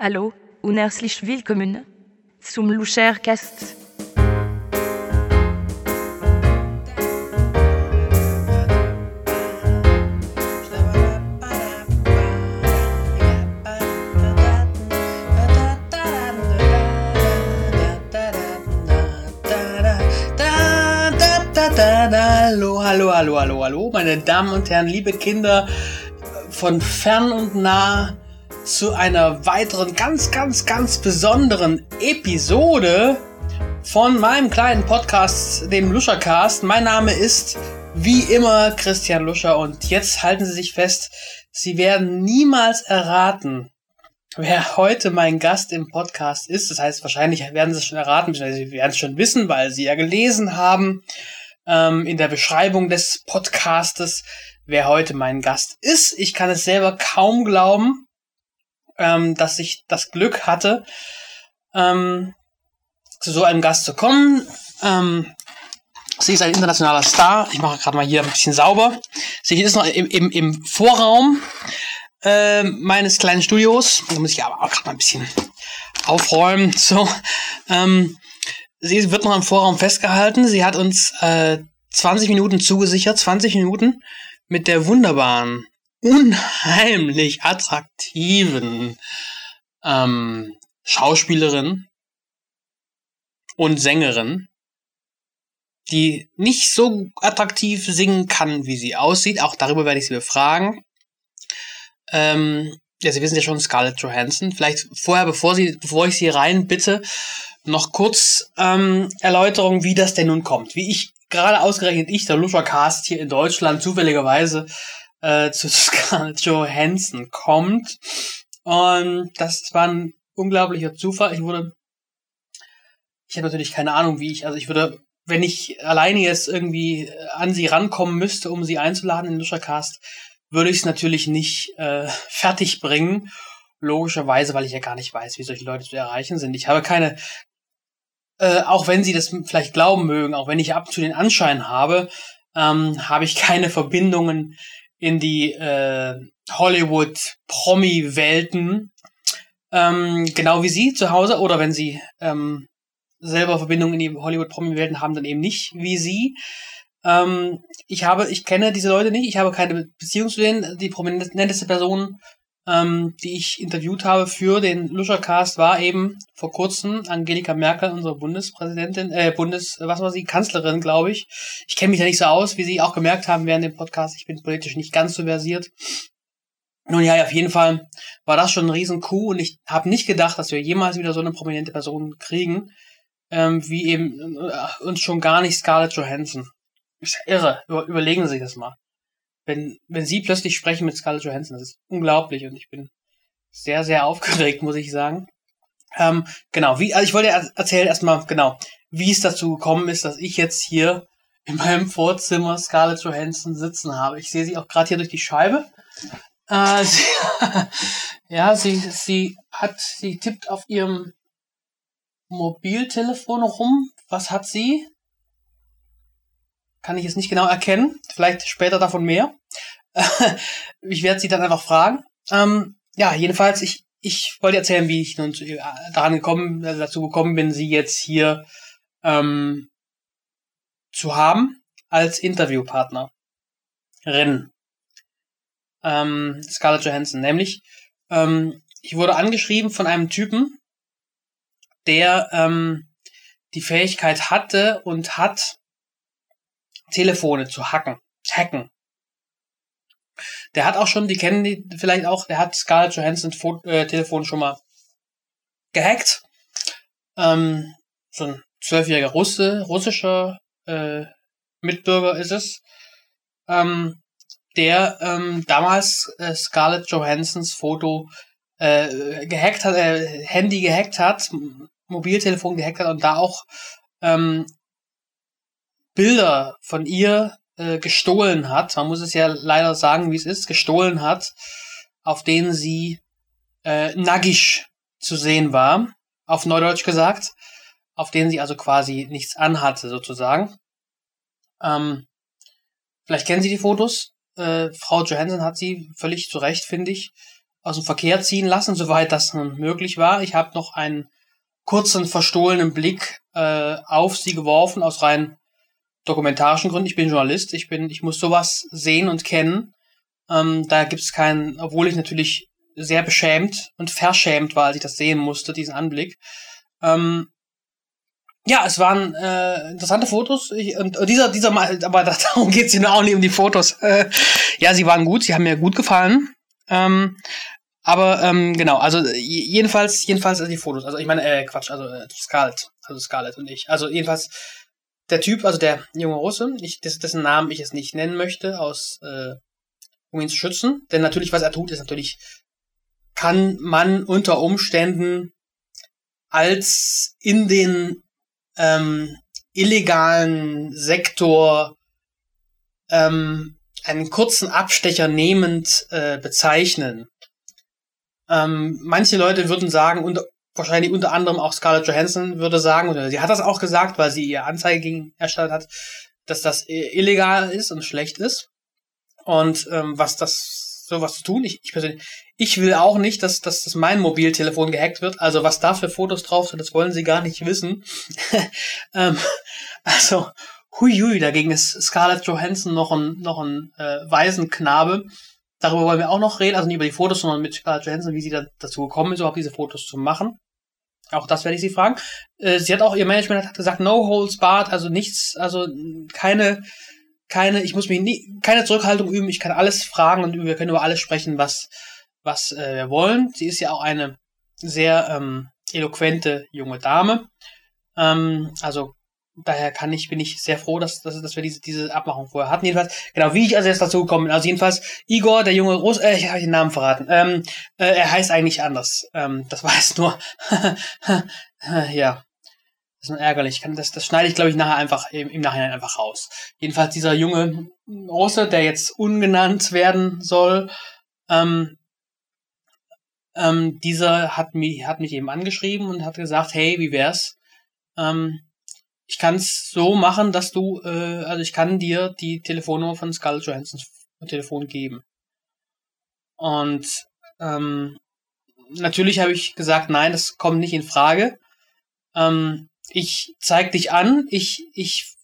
Hallo und herzlich willkommen zum Luchercast. Hallo, hallo, hallo, hallo, hallo, meine Damen und Herren, liebe Kinder von fern und nah zu einer weiteren ganz, ganz, ganz besonderen Episode von meinem kleinen Podcast, dem Luschercast. Mein Name ist wie immer Christian Luscher und jetzt halten Sie sich fest, Sie werden niemals erraten, wer heute mein Gast im Podcast ist. Das heißt, wahrscheinlich werden Sie es schon erraten, Sie werden es schon wissen, weil Sie ja gelesen haben ähm, in der Beschreibung des Podcastes, wer heute mein Gast ist. Ich kann es selber kaum glauben ähm, dass ich das Glück hatte, ähm, zu so einem Gast zu kommen. Ähm, sie ist ein internationaler Star. Ich mache gerade mal hier ein bisschen sauber. Sie ist noch im, im, im Vorraum äh, meines kleinen Studios. Da muss ich aber auch gerade mal ein bisschen aufräumen. So, ähm, sie wird noch im Vorraum festgehalten. Sie hat uns äh, 20 Minuten zugesichert, 20 Minuten mit der wunderbaren unheimlich attraktiven ähm, Schauspielerin und Sängerin, die nicht so attraktiv singen kann, wie sie aussieht. Auch darüber werde ich sie befragen. Ähm, ja, Sie wissen ja schon Scarlett Johansson. Vielleicht vorher, bevor, sie, bevor ich Sie rein bitte, noch kurz ähm, Erläuterung, wie das denn nun kommt. Wie ich gerade ausgerechnet ich, der Luscher Cast hier in Deutschland, zufälligerweise äh, zu Scarlett Johansson kommt. Und das war ein unglaublicher Zufall. Ich wurde, ich habe natürlich keine Ahnung, wie ich, also ich würde, wenn ich alleine jetzt irgendwie an sie rankommen müsste, um sie einzuladen in Luschercast, würde ich es natürlich nicht äh, fertig bringen. Logischerweise, weil ich ja gar nicht weiß, wie solche Leute zu erreichen sind. Ich habe keine, äh, auch wenn sie das vielleicht glauben mögen, auch wenn ich ab zu den Anschein habe, ähm, habe ich keine Verbindungen in die äh, Hollywood-Promi-Welten, ähm, genau wie Sie zu Hause, oder wenn Sie ähm, selber Verbindungen in die Hollywood-Promi-Welten haben, dann eben nicht wie Sie. Ähm, ich habe, ich kenne diese Leute nicht, ich habe keine Beziehung zu denen. Die prominenteste Person ähm, die ich interviewt habe für den Luschercast, war eben vor kurzem Angelika Merkel, unsere Bundespräsidentin, äh, Bundes, was war sie, Kanzlerin, glaube ich. Ich kenne mich ja nicht so aus, wie Sie auch gemerkt haben während dem Podcast. Ich bin politisch nicht ganz so versiert. Nun ja, auf jeden Fall war das schon ein riesen Coup und ich habe nicht gedacht, dass wir jemals wieder so eine prominente Person kriegen, ähm, wie eben äh, uns schon gar nicht Scarlett Johansson. Ist ja irre. Über, überlegen Sie sich das mal wenn, wenn sie plötzlich sprechen mit Scarlett Johansson, das ist unglaublich und ich bin sehr, sehr aufgeregt, muss ich sagen. Ähm, genau, wie, also ich wollte erzählen erstmal, genau, wie es dazu gekommen ist, dass ich jetzt hier in meinem Vorzimmer Scarlett Johansson sitzen habe. Ich sehe sie auch gerade hier durch die Scheibe. Äh, sie, ja, sie, sie hat, sie tippt auf ihrem Mobiltelefon rum. Was hat sie? Kann ich es nicht genau erkennen. Vielleicht später davon mehr. ich werde sie dann einfach fragen. Ähm, ja, jedenfalls, ich, ich wollte erzählen, wie ich nun zu, äh, daran gekommen, also dazu gekommen bin, sie jetzt hier ähm, zu haben als Interviewpartnerin. Ähm, Scarlett Johansson. Nämlich, ähm, ich wurde angeschrieben von einem Typen, der ähm, die Fähigkeit hatte und hat, Telefone zu hacken. Hacken. Der hat auch schon, die kennen die vielleicht auch, der hat Scarlett Johansson äh, Telefon schon mal gehackt. Ähm, so ein zwölfjähriger Russe, russischer äh, Mitbürger ist es, ähm, der ähm, damals äh, Scarlett Johansons Foto äh, gehackt hat, äh, Handy gehackt hat, Mobiltelefon gehackt hat und da auch ähm, Bilder von ihr äh, gestohlen hat, man muss es ja leider sagen, wie es ist, gestohlen hat, auf denen sie äh, nagisch zu sehen war, auf Neudeutsch gesagt, auf denen sie also quasi nichts anhatte, sozusagen. Ähm, vielleicht kennen Sie die Fotos. Äh, Frau Johansson hat sie völlig zu Recht, finde ich, aus dem Verkehr ziehen lassen, soweit das nun möglich war. Ich habe noch einen kurzen verstohlenen Blick äh, auf sie geworfen aus rein dokumentarischen Gründen. Ich bin Journalist, ich bin, ich muss sowas sehen und kennen. Ähm, da gibt es keinen, obwohl ich natürlich sehr beschämt und verschämt war, als ich das sehen musste, diesen Anblick. Ähm, ja, es waren äh, interessante Fotos. Ich, und, dieser, dieser Mal, aber darum geht's hier auch nicht um die Fotos. Äh, ja, sie waren gut, sie haben mir gut gefallen. Ähm, aber ähm, genau, also jedenfalls, jedenfalls die Fotos. Also ich meine, äh, Quatsch, also äh, Scarlett, also Scarlett und ich. Also jedenfalls der Typ, also der junge Russe, ich, dessen Namen ich es nicht nennen möchte, aus äh, um ihn zu schützen. Denn natürlich, was er tut, ist natürlich, kann man unter Umständen als in den ähm, illegalen Sektor ähm, einen kurzen Abstecher nehmend äh, bezeichnen. Ähm, manche Leute würden sagen, und wahrscheinlich unter anderem auch Scarlett Johansson würde sagen, oder sie hat das auch gesagt, weil sie ihr Anzeige gegen erstattet hat, dass das illegal ist und schlecht ist. Und ähm, was das sowas zu tun. Ich, ich persönlich, ich will auch nicht, dass, dass, dass mein Mobiltelefon gehackt wird. Also was da für Fotos drauf sind, das wollen sie gar nicht wissen. ähm, also, huiui, dagegen ist Scarlett Johansson noch ein, noch ein äh, Waisenknabe. Darüber wollen wir auch noch reden, also nicht über die Fotos, sondern mit Scarlett Johansson, wie sie da dazu gekommen ist, überhaupt diese Fotos zu machen. Auch das werde ich sie fragen. Äh, sie hat auch, ihr Management hat gesagt, no holds barred, also nichts, also keine, keine, ich muss mich nie, keine Zurückhaltung üben, ich kann alles fragen und wir können über alles sprechen, was, was äh, wir wollen. Sie ist ja auch eine sehr ähm, eloquente junge Dame. Ähm, also daher kann ich, bin ich sehr froh, dass, dass, dass wir diese, diese Abmachung vorher hatten. Jedenfalls, genau, wie ich also jetzt dazu gekommen bin. Also jedenfalls, Igor, der junge Russ, äh, ich habe den Namen verraten. Ähm, äh, er heißt eigentlich anders. Ähm, das weiß nur. ja. Das ist nur ärgerlich. Das, das schneide ich, glaube ich, nachher einfach im, im Nachhinein einfach raus. Jedenfalls dieser junge Russe, der jetzt ungenannt werden soll, ähm, ähm, dieser hat mich, hat mich eben angeschrieben und hat gesagt, hey, wie wär's? Ähm, ich kann es so machen, dass du, äh, also ich kann dir die Telefonnummer von Scarlett Johansons Telefon geben. Und ähm, natürlich habe ich gesagt, nein, das kommt nicht in Frage. Ähm, ich zeig dich an, ich, ich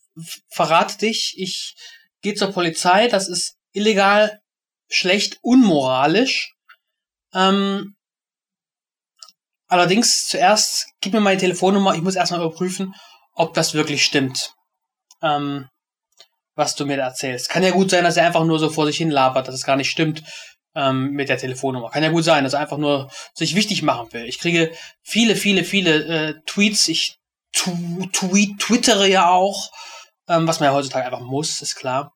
verrate dich, ich gehe zur Polizei, das ist illegal, schlecht, unmoralisch. Ähm, allerdings zuerst gib mir meine Telefonnummer, ich muss erstmal überprüfen, ob das wirklich stimmt, ähm, was du mir da erzählst. Kann ja gut sein, dass er einfach nur so vor sich hin labert, dass es gar nicht stimmt ähm, mit der Telefonnummer. Kann ja gut sein, dass er einfach nur sich wichtig machen will. Ich kriege viele, viele, viele äh, Tweets. Ich tweet, twittere ja auch, ähm, was man ja heutzutage einfach muss, ist klar.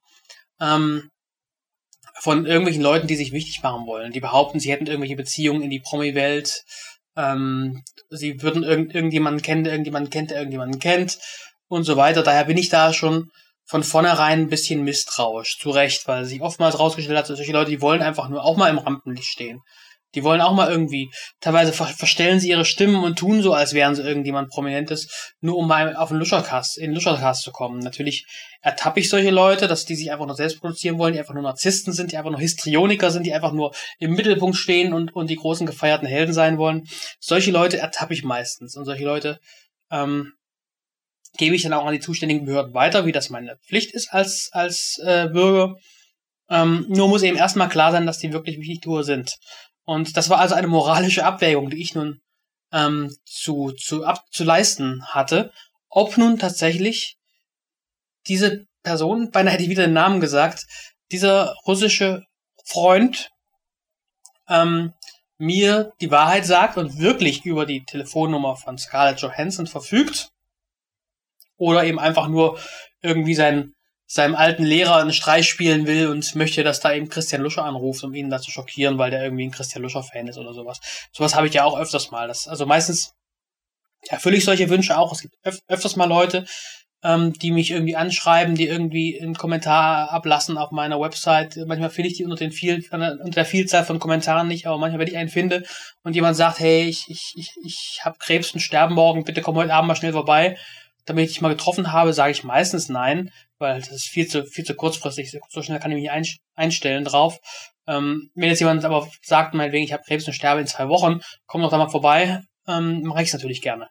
Ähm, von irgendwelchen Leuten, die sich wichtig machen wollen, die behaupten, sie hätten irgendwelche Beziehungen in die Promi-Welt, ähm, sie würden irgend, irgendjemanden kennen, der irgendjemanden kennt, der irgendjemanden kennt und so weiter. Daher bin ich da schon von vornherein ein bisschen misstrauisch, zu Recht, weil sich oftmals rausgestellt hat, solche Leute, die wollen einfach nur auch mal im Rampenlicht stehen. Die wollen auch mal irgendwie, teilweise ver verstellen sie ihre Stimmen und tun so, als wären sie irgendjemand Prominentes, nur um mal auf den Luschercast, in den Luschercast zu kommen. Natürlich ertappe ich solche Leute, dass die sich einfach nur selbst produzieren wollen, die einfach nur Narzissten sind, die einfach nur Histrioniker sind, die einfach nur im Mittelpunkt stehen und, und die großen gefeierten Helden sein wollen. Solche Leute ertappe ich meistens. Und solche Leute, ähm, gebe ich dann auch an die zuständigen Behörden weiter, wie das meine Pflicht ist als, als äh, Bürger. Ähm, nur muss eben erstmal klar sein, dass die wirklich wichtig sind. Und das war also eine moralische Abwägung, die ich nun ähm, zu, zu, ab, zu leisten hatte, ob nun tatsächlich diese Person, beinahe hätte ich wieder den Namen gesagt, dieser russische Freund ähm, mir die Wahrheit sagt und wirklich über die Telefonnummer von Scarlett Johansson verfügt oder eben einfach nur irgendwie sein seinem alten Lehrer einen Streich spielen will und möchte, dass da eben Christian Luscher anruft, um ihn da zu schockieren, weil der irgendwie ein Christian Luscher-Fan ist oder sowas. Sowas habe ich ja auch öfters mal. Das, also meistens erfülle ich solche Wünsche auch. Es gibt öf öfters mal Leute, ähm, die mich irgendwie anschreiben, die irgendwie einen Kommentar ablassen auf meiner Website. Manchmal finde ich die unter, den viel, unter der Vielzahl von Kommentaren nicht, aber manchmal, wenn ich einen finde und jemand sagt, hey, ich, ich, ich, ich habe Krebs und sterbe morgen, bitte komm heute Abend mal schnell vorbei, damit ich dich mal getroffen habe, sage ich meistens nein, weil das ist viel zu, viel zu kurzfristig. So schnell kann ich mich einstellen drauf. Ähm, wenn jetzt jemand aber sagt, meinetwegen, ich habe Krebs und sterbe in zwei Wochen, komm doch da mal vorbei, ähm, mache ich es natürlich gerne.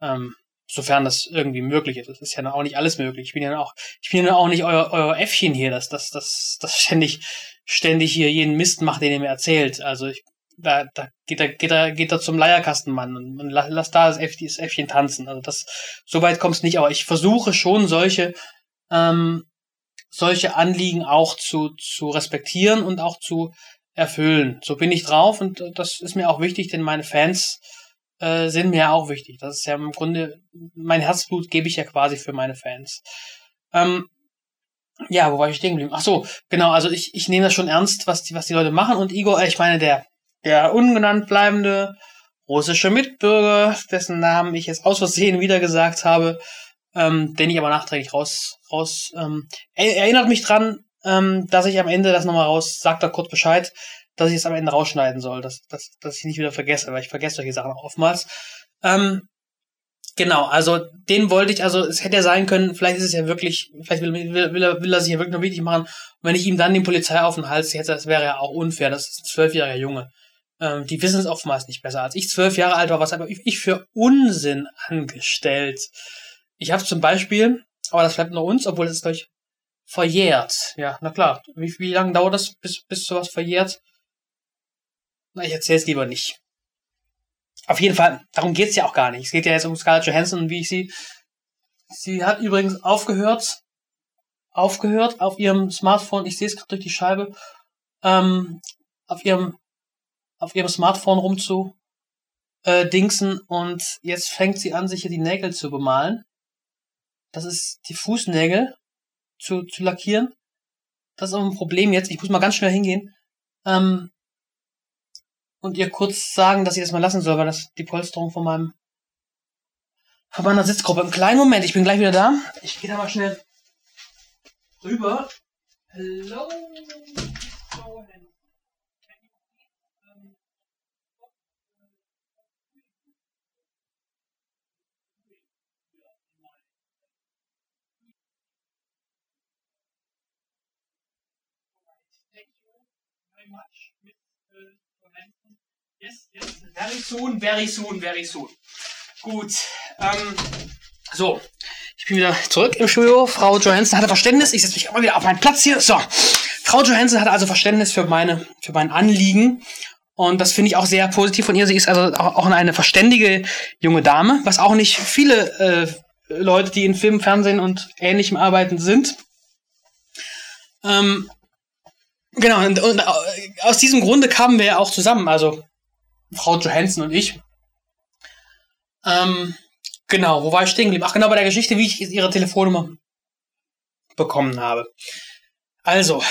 Ähm, sofern das irgendwie möglich ist. Das ist ja auch nicht alles möglich. Ich bin ja auch, ich bin ja auch nicht euer, euer Äffchen hier, das, das, das, das ständig, ständig hier jeden Mist macht, den ihr mir erzählt. Also ich, da, da geht er, geht er, geht er zum Leierkastenmann und, und lass, lass da das, Äff, das Äffchen tanzen. Also das, so weit kommt es nicht, aber ich versuche schon solche, ähm, solche Anliegen auch zu, zu respektieren und auch zu erfüllen. So bin ich drauf und das ist mir auch wichtig, denn meine Fans äh, sind mir auch wichtig. Das ist ja im Grunde, mein Herzblut gebe ich ja quasi für meine Fans. Ähm, ja, wo war ich stehen geblieben? Ach so, genau, also ich, ich nehme das schon ernst, was die, was die Leute machen und Igor, ich meine, der, der ungenannt bleibende russische Mitbürger, dessen Namen ich jetzt aus Versehen wieder gesagt habe, ähm, den ich aber nachträglich raus, raus ähm, er, erinnert mich dran, ähm, dass ich am Ende das nochmal raus, sagt er kurz Bescheid, dass ich es am Ende rausschneiden soll, dass, dass, dass ich nicht wieder vergesse, weil ich vergesse solche Sachen auch oftmals. Ähm, genau, also den wollte ich, also es hätte ja sein können, vielleicht ist es ja wirklich, vielleicht will, will, will, er, will er sich ja wirklich noch wichtig machen. Wenn ich ihm dann den Polizei auf den Hals hätte, das wäre ja auch unfair, das ist ein zwölfjähriger Junge. Ähm, die wissen es oftmals nicht besser. Als ich zwölf Jahre alt war, was habe ich für Unsinn angestellt? Ich habe zum Beispiel, aber das bleibt nur uns, obwohl es ist, glaube ich, verjährt. Ja, na klar. Wie, wie lange dauert das, bis, bis sowas verjährt? Na, ich erzähle es lieber nicht. Auf jeden Fall, darum geht's ja auch gar nicht. Es geht ja jetzt um Scarlett Johansson und wie ich sie. Sie hat übrigens aufgehört, aufgehört auf ihrem Smartphone, ich sehe es gerade durch die Scheibe, ähm, auf ihrem, auf ihrem Smartphone rumzu äh, dingsen und jetzt fängt sie an, sich hier die Nägel zu bemalen. Das ist die Fußnägel zu, zu lackieren. Das ist aber ein Problem jetzt. Ich muss mal ganz schnell hingehen. Ähm, und ihr kurz sagen, dass ich das mal lassen soll, weil das die Polsterung von meinem von meiner Sitzgruppe. Im kleinen Moment, ich bin gleich wieder da. Ich gehe da mal schnell rüber. Hello. Yes, yes, very soon, very soon, very soon. Gut. Ähm, so, ich bin wieder zurück im Studio. Frau Johansson hatte Verständnis. Ich setze mich immer wieder auf meinen Platz hier. So, Frau Johansson hatte also Verständnis für meine, für mein Anliegen. Und das finde ich auch sehr positiv von ihr. Sie ist also auch eine verständige junge Dame, was auch nicht viele äh, Leute, die in Film, Fernsehen und Ähnlichem arbeiten, sind. Ähm, genau, und, und aus diesem Grunde kamen wir ja auch zusammen. Also Frau Johansson und ich. Ähm, genau, wo war ich stehen geblieben? Ach genau, bei der Geschichte, wie ich ihre Telefonnummer bekommen habe. Also,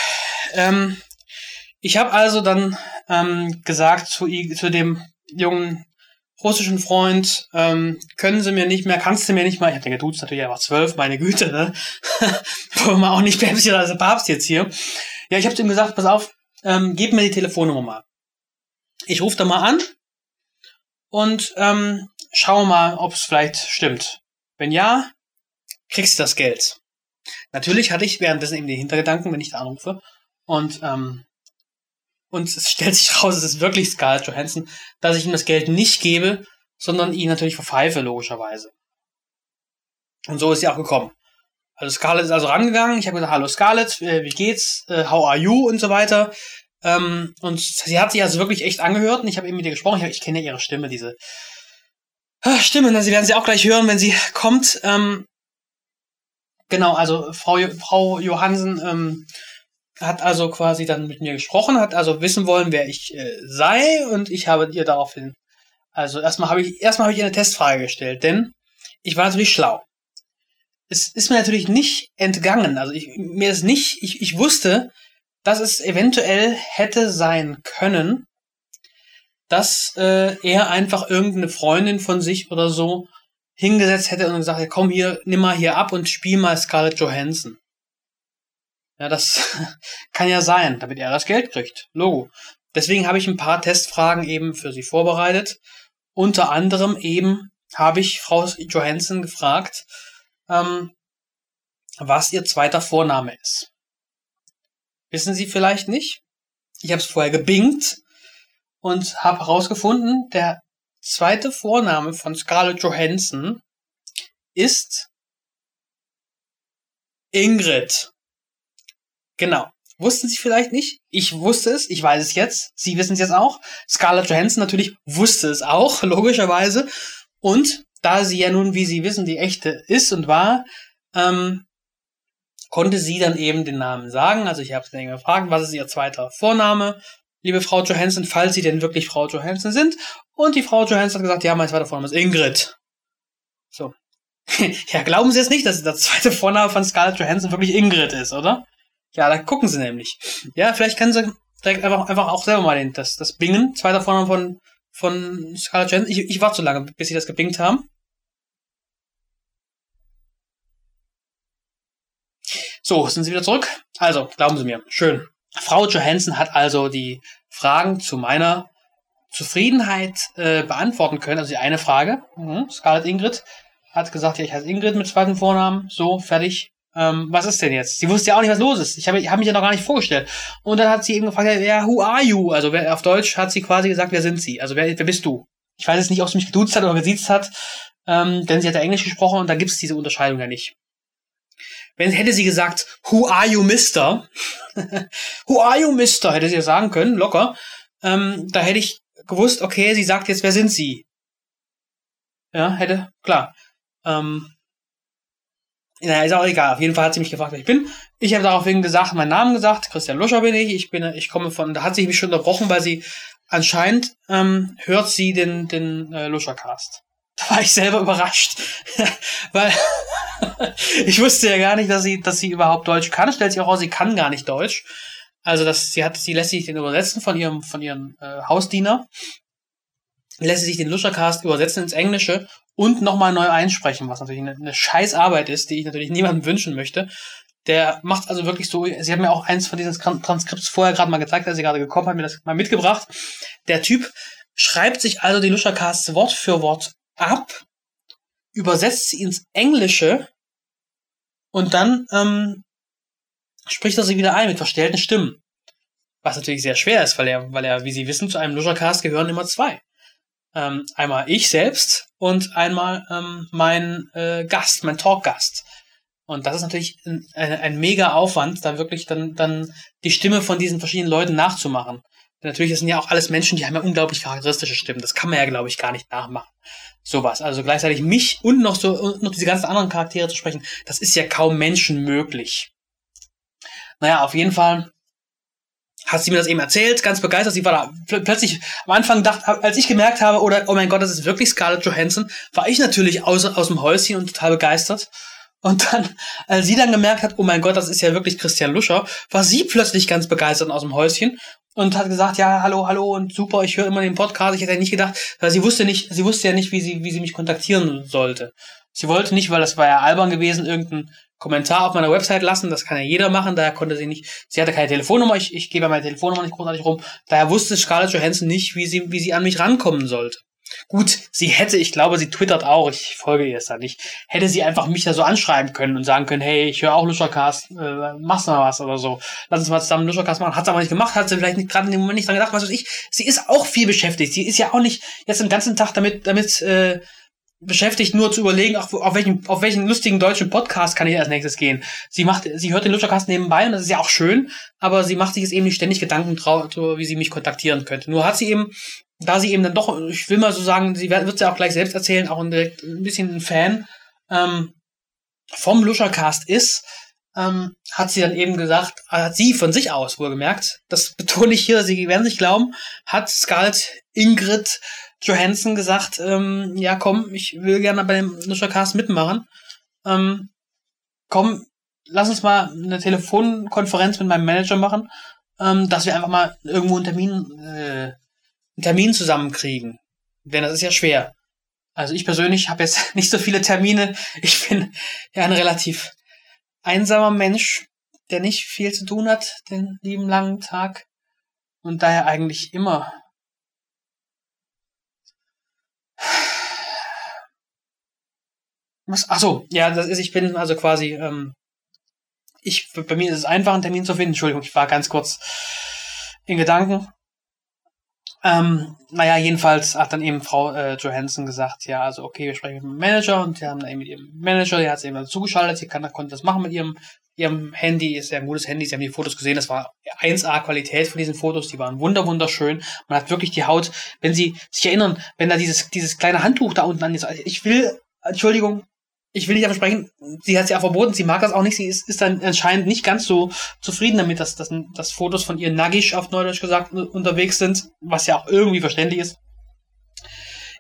ähm, ich habe also dann ähm, gesagt zu, zu dem jungen russischen Freund, ähm, können Sie mir nicht mehr, kannst du mir nicht mal, ich habe den geduzt natürlich, war zwölf, meine Güte, ne? Wollen wir auch nicht Päpst als Papst jetzt hier. Ja, ich habe ihm gesagt, pass auf, ähm, gib mir die Telefonnummer mal. Ich rufe da mal an und ähm, schau mal, ob es vielleicht stimmt. Wenn ja, kriegst du das Geld. Natürlich hatte ich währenddessen eben den Hintergedanken, wenn ich da anrufe. Und, ähm, und es stellt sich raus, es ist wirklich Scarlett Johansson, dass ich ihm das Geld nicht gebe, sondern ihn natürlich verpfeife, logischerweise. Und so ist sie auch gekommen. Also Scarlett ist also rangegangen. Ich habe gesagt, hallo Scarlett, äh, wie geht's? Äh, how are you? Und so weiter. Ähm, und sie hat sich also wirklich echt angehört und ich habe eben mit ihr gesprochen. Ich, kenne ja ihre Stimme, diese ah, Stimme. Ne? Sie werden sie auch gleich hören, wenn sie kommt. Ähm, genau, also Frau, Frau Johansen ähm, hat also quasi dann mit mir gesprochen, hat also wissen wollen, wer ich äh, sei und ich habe ihr daraufhin, also erstmal habe ich, erstmal habe ich ihr eine Testfrage gestellt, denn ich war natürlich schlau. Es ist mir natürlich nicht entgangen, also ich, mir ist nicht, ich, ich wusste, dass es eventuell hätte sein können, dass äh, er einfach irgendeine Freundin von sich oder so hingesetzt hätte und gesagt, komm hier, nimm mal hier ab und spiel mal Scarlett Johansson. Ja, das kann ja sein, damit er das Geld kriegt. Logo. Deswegen habe ich ein paar Testfragen eben für Sie vorbereitet. Unter anderem eben habe ich Frau Johansson gefragt, ähm, was ihr zweiter Vorname ist. Wissen Sie vielleicht nicht? Ich habe es vorher gebingt und habe herausgefunden, der zweite Vorname von Scarlett Johansson ist Ingrid. Genau. Wussten Sie vielleicht nicht? Ich wusste es, ich weiß es jetzt. Sie wissen es jetzt auch. Scarlett Johansson natürlich wusste es auch, logischerweise. Und da sie ja nun, wie Sie wissen, die echte ist und war, ähm, konnte sie dann eben den Namen sagen. Also ich habe sie dann gefragt, was ist ihr zweiter Vorname? Liebe Frau Johansson, falls Sie denn wirklich Frau Johansson sind. Und die Frau Johansson hat gesagt, ja, mein zweiter Vorname ist Ingrid. So. ja, glauben Sie jetzt nicht, dass der zweite Vorname von Scarlett Johansson wirklich Ingrid ist, oder? Ja, da gucken Sie nämlich. Ja, vielleicht können Sie direkt einfach, einfach auch selber mal den, das, das Bingen, zweiter Vorname von, von Scarlett Johansson. Ich, ich warte so lange, bis Sie das gebingt haben. So, sind Sie wieder zurück? Also, glauben Sie mir, schön. Frau Johansson hat also die Fragen zu meiner Zufriedenheit äh, beantworten können. Also die eine Frage, mhm. Scarlett Ingrid hat gesagt, ja, ich heiße Ingrid mit zweiten Vornamen, so, fertig. Ähm, was ist denn jetzt? Sie wusste ja auch nicht, was los ist. Ich habe hab mich ja noch gar nicht vorgestellt. Und dann hat sie eben gefragt, ja, who are you? Also wer, auf Deutsch hat sie quasi gesagt, wer sind sie? Also wer, wer bist du? Ich weiß jetzt nicht, ob sie mich geduzt hat oder gesiezt hat, ähm, denn sie hat ja Englisch gesprochen und da gibt es diese Unterscheidung ja nicht. Wenn hätte sie gesagt, Who are you, Mister? Who are you, Mister? Hätte sie ja sagen können, locker. Ähm, da hätte ich gewusst, okay, sie sagt jetzt, wer sind sie? Ja, hätte, klar. Ähm, naja, ist auch egal. Auf jeden Fall hat sie mich gefragt, wer ich bin. Ich habe daraufhin gesagt, meinen Namen gesagt. Christian Luscher bin ich. Ich bin, ich komme von, da hat sie mich schon unterbrochen, weil sie anscheinend ähm, hört sie den, den äh, Luschercast. Da war ich selber überrascht, weil ich wusste ja gar nicht, dass sie, dass sie überhaupt Deutsch kann. Stellt sich auch raus, sie kann gar nicht Deutsch. Also das, sie hat, sie lässt sich den übersetzen von ihrem, von ihrem äh, Hausdiener, lässt sie sich den Luschercast übersetzen ins Englische und nochmal neu einsprechen, was natürlich eine, eine scheiß Arbeit ist, die ich natürlich niemandem wünschen möchte. Der macht also wirklich so, sie hat mir auch eins von diesen Transkripts vorher gerade mal gezeigt, als sie gerade gekommen hat, mir das mal mitgebracht. Der Typ schreibt sich also die Luschercasts Wort für Wort ab, übersetzt sie ins Englische und dann ähm, spricht er sie wieder ein mit verstellten Stimmen. Was natürlich sehr schwer ist, weil er, weil er, wie Sie wissen, zu einem Luschercast gehören immer zwei. Ähm, einmal ich selbst und einmal ähm, mein äh, Gast, mein Talkgast. Und das ist natürlich ein, ein, mega Aufwand, da wirklich dann, dann die Stimme von diesen verschiedenen Leuten nachzumachen. Natürlich, das sind ja auch alles Menschen, die haben ja unglaublich charakteristische Stimmen. Das kann man ja, glaube ich, gar nicht nachmachen. Sowas. Also gleichzeitig mich und noch so, und noch diese ganzen anderen Charaktere zu sprechen, das ist ja kaum Menschen möglich. Naja, auf jeden Fall hat sie mir das eben erzählt, ganz begeistert. Sie war da plötzlich am Anfang dachte, als ich gemerkt habe, oder oh mein Gott, das ist wirklich Scarlett Johansson, war ich natürlich aus, aus dem Häuschen und total begeistert. Und dann, als sie dann gemerkt hat, oh mein Gott, das ist ja wirklich Christian Luscher, war sie plötzlich ganz begeistert aus dem Häuschen und hat gesagt, ja, hallo, hallo und super, ich höre immer den Podcast. Ich hätte ja nicht gedacht, weil sie wusste nicht, sie wusste ja nicht, wie sie, wie sie mich kontaktieren sollte. Sie wollte nicht, weil das war ja albern gewesen, irgendeinen Kommentar auf meiner Website lassen. Das kann ja jeder machen. Daher konnte sie nicht, sie hatte keine Telefonnummer. Ich, ich gebe meine Telefonnummer nicht großartig rum. Daher wusste Scarlett Johansson nicht, wie sie, wie sie an mich rankommen sollte. Gut, sie hätte, ich glaube, sie twittert auch, ich folge ihr es da nicht, hätte sie einfach mich da so anschreiben können und sagen können, hey, ich höre auch Luschercast, äh, machst mal was oder so. Lass uns mal zusammen Luschercast machen. Hat sie aber nicht gemacht, hat sie vielleicht gerade in dem Moment nicht dran gedacht, was weiß ich. Sie ist auch viel beschäftigt. Sie ist ja auch nicht jetzt den ganzen Tag damit, damit, äh, beschäftigt, nur zu überlegen, auf, auf, welchen, auf welchen lustigen deutschen Podcast kann ich als nächstes gehen. Sie macht, sie hört den Luschercast nebenbei und das ist ja auch schön, aber sie macht sich jetzt eben nicht ständig Gedanken drauf, wie sie mich kontaktieren könnte. Nur hat sie eben da sie eben dann doch, ich will mal so sagen, sie wird es ja auch gleich selbst erzählen, auch ein, direkt ein bisschen ein Fan ähm, vom Luschercast ist, ähm, hat sie dann eben gesagt, hat sie von sich aus wohlgemerkt, das betone ich hier, Sie werden nicht glauben, hat Scarlett Ingrid Johansson gesagt, ähm, ja komm, ich will gerne bei dem Luschercast mitmachen. Ähm, komm, lass uns mal eine Telefonkonferenz mit meinem Manager machen, ähm, dass wir einfach mal irgendwo einen Termin äh, einen Termin zusammenkriegen. Denn das ist ja schwer. Also ich persönlich habe jetzt nicht so viele Termine. Ich bin ja ein relativ einsamer Mensch, der nicht viel zu tun hat, den lieben langen Tag. Und daher eigentlich immer Was? Ach so, ja, das ist, ich bin also quasi, ähm, ich, bei mir ist es einfach, einen Termin zu finden. Entschuldigung, ich war ganz kurz in Gedanken. Ähm, naja, jedenfalls hat dann eben Frau äh, Johansson gesagt, ja, also okay, wir sprechen mit dem Manager und die haben dann eben mit ihrem Manager, der hat sie eben zugeschaltet, sie kann, konnte das machen mit ihrem, ihrem Handy, ist ja ein gutes Handy, sie haben die Fotos gesehen, das war 1A Qualität von diesen Fotos, die waren wunder wunderschön. Man hat wirklich die Haut, wenn Sie sich erinnern, wenn da dieses, dieses kleine Handtuch da unten an ist, also ich will, Entschuldigung, ich will nicht versprechen, sie hat es ja verboten, sie mag das auch nicht, sie ist, ist dann anscheinend nicht ganz so zufrieden damit, dass, dass, dass Fotos von ihr nagisch auf Neudeutsch gesagt unterwegs sind, was ja auch irgendwie verständlich ist.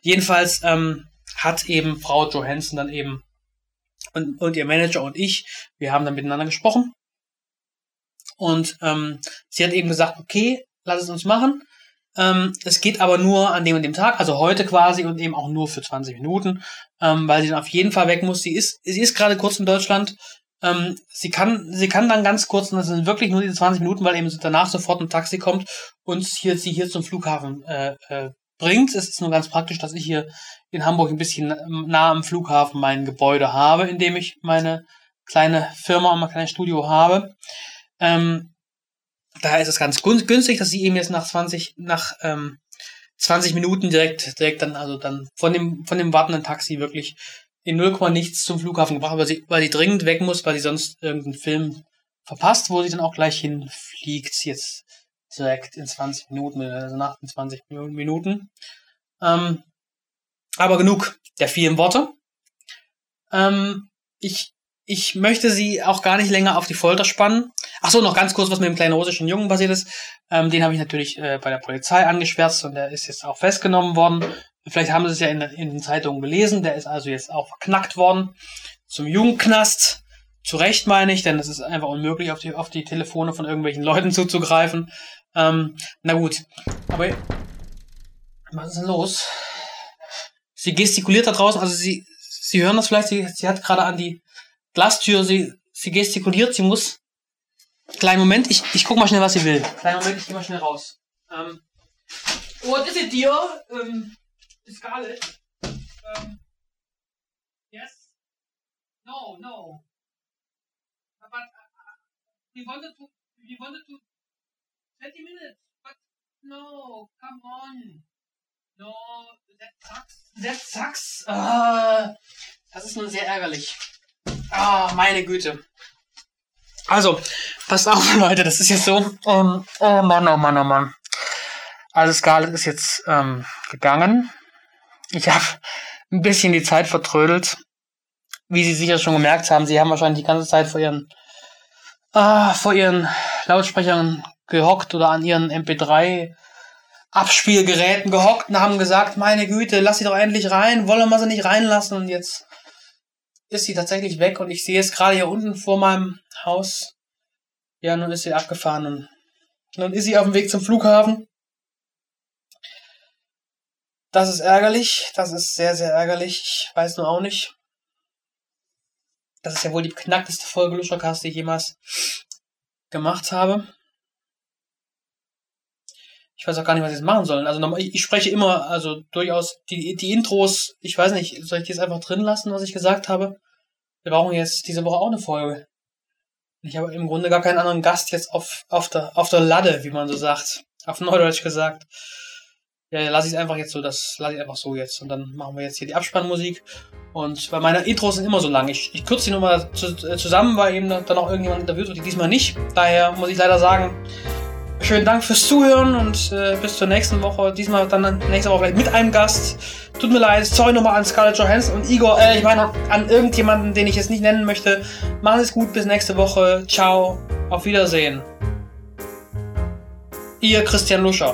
Jedenfalls ähm, hat eben Frau Johansson dann eben und, und ihr Manager und ich, wir haben dann miteinander gesprochen. Und ähm, sie hat eben gesagt, okay, lass es uns machen. Ähm, es geht aber nur an dem und dem Tag, also heute quasi und eben auch nur für 20 Minuten, ähm, weil sie dann auf jeden Fall weg muss. Sie ist, sie ist gerade kurz in Deutschland. Ähm, sie kann, sie kann dann ganz kurz, und das sind wirklich nur diese 20 Minuten, weil eben danach sofort ein Taxi kommt und hier, sie hier zum Flughafen äh, äh, bringt. Es ist nur ganz praktisch, dass ich hier in Hamburg ein bisschen nah am Flughafen mein Gebäude habe, in dem ich meine kleine Firma und mein kleines Studio habe. Ähm, daher ist es ganz günstig, dass sie eben jetzt nach 20, nach ähm, 20 Minuten direkt, direkt dann, also dann von dem, von dem wartenden Taxi wirklich in 0, nichts zum Flughafen gebracht, weil sie, weil sie dringend weg muss, weil sie sonst irgendeinen Film verpasst, wo sie dann auch gleich hinfliegt, jetzt direkt in 20 Minuten, also nach den 20 Minuten. Ähm, aber genug der vielen Worte. Ähm, ich ich möchte sie auch gar nicht länger auf die Folter spannen. Ach so, noch ganz kurz, was mit dem kleinen russischen Jungen passiert ist. Ähm, den habe ich natürlich äh, bei der Polizei angeschwärzt und der ist jetzt auch festgenommen worden. Vielleicht haben Sie es ja in, in den Zeitungen gelesen. Der ist also jetzt auch verknackt worden zum Jugendknast. Zu Recht meine ich, denn es ist einfach unmöglich, auf die, auf die Telefone von irgendwelchen Leuten zuzugreifen. Ähm, na gut. Aber was ist denn los? Sie gestikuliert da draußen, also Sie, Sie hören das vielleicht, sie, sie hat gerade an die Glastür, sie, sie gestikuliert, sie muss. Kleinen Moment, ich, ich guck mal schnell, was sie will. Kleinen Moment, ich geh mal schnell raus. Ähm, what is it, dear? Um, Scarlett? Um, yes? No, no. But uh, we wanted to, we wanted to, 20 minutes, but no, come on. No, that sucks. That sucks. Uh, das ist nun sehr ärgerlich. Ah, oh, meine Güte. Also, passt auf, Leute, das ist jetzt so. Ähm, oh Mann, oh Mann, oh Mann. Also Scarlett ist jetzt ähm, gegangen. Ich habe ein bisschen die Zeit vertrödelt. Wie Sie sicher schon gemerkt haben, Sie haben wahrscheinlich die ganze Zeit vor Ihren, ah, vor Ihren Lautsprechern gehockt oder an Ihren MP3 Abspielgeräten gehockt und haben gesagt, meine Güte, lass sie doch endlich rein, wollen wir sie nicht reinlassen und jetzt ist sie tatsächlich weg und ich sehe es gerade hier unten vor meinem Haus. Ja, nun ist sie abgefahren und nun ist sie auf dem Weg zum Flughafen. Das ist ärgerlich, das ist sehr, sehr ärgerlich. Ich weiß nur auch nicht. Das ist ja wohl die knackteste Folge Luschercast, die ich jemals gemacht habe. Ich weiß auch gar nicht, was ich jetzt machen soll. Also ich spreche immer, also durchaus die, die Intros, ich weiß nicht, soll ich die jetzt einfach drin lassen, was ich gesagt habe? Wir brauchen jetzt diese Woche auch eine Folge. Ich habe im Grunde gar keinen anderen Gast jetzt auf, auf, der, auf der Ladde, wie man so sagt. Auf Neudeutsch gesagt. Ja, lasse ich es einfach jetzt so, das lasse ich einfach so jetzt. Und dann machen wir jetzt hier die Abspannmusik. Und bei meiner Intros sind immer so lang. Ich, ich kürze die nochmal zu, äh, zusammen, weil eben dann auch irgendjemand interviewt wird, diesmal nicht. Daher muss ich leider sagen, Schönen Dank fürs Zuhören und äh, bis zur nächsten Woche. Diesmal dann nächste Woche vielleicht mit einem Gast. Tut mir leid, sorry nochmal an Scarlett Johansson und Igor, äh, ich meine an irgendjemanden, den ich jetzt nicht nennen möchte. Machen es gut, bis nächste Woche. Ciao, auf Wiedersehen. Ihr Christian Luscher.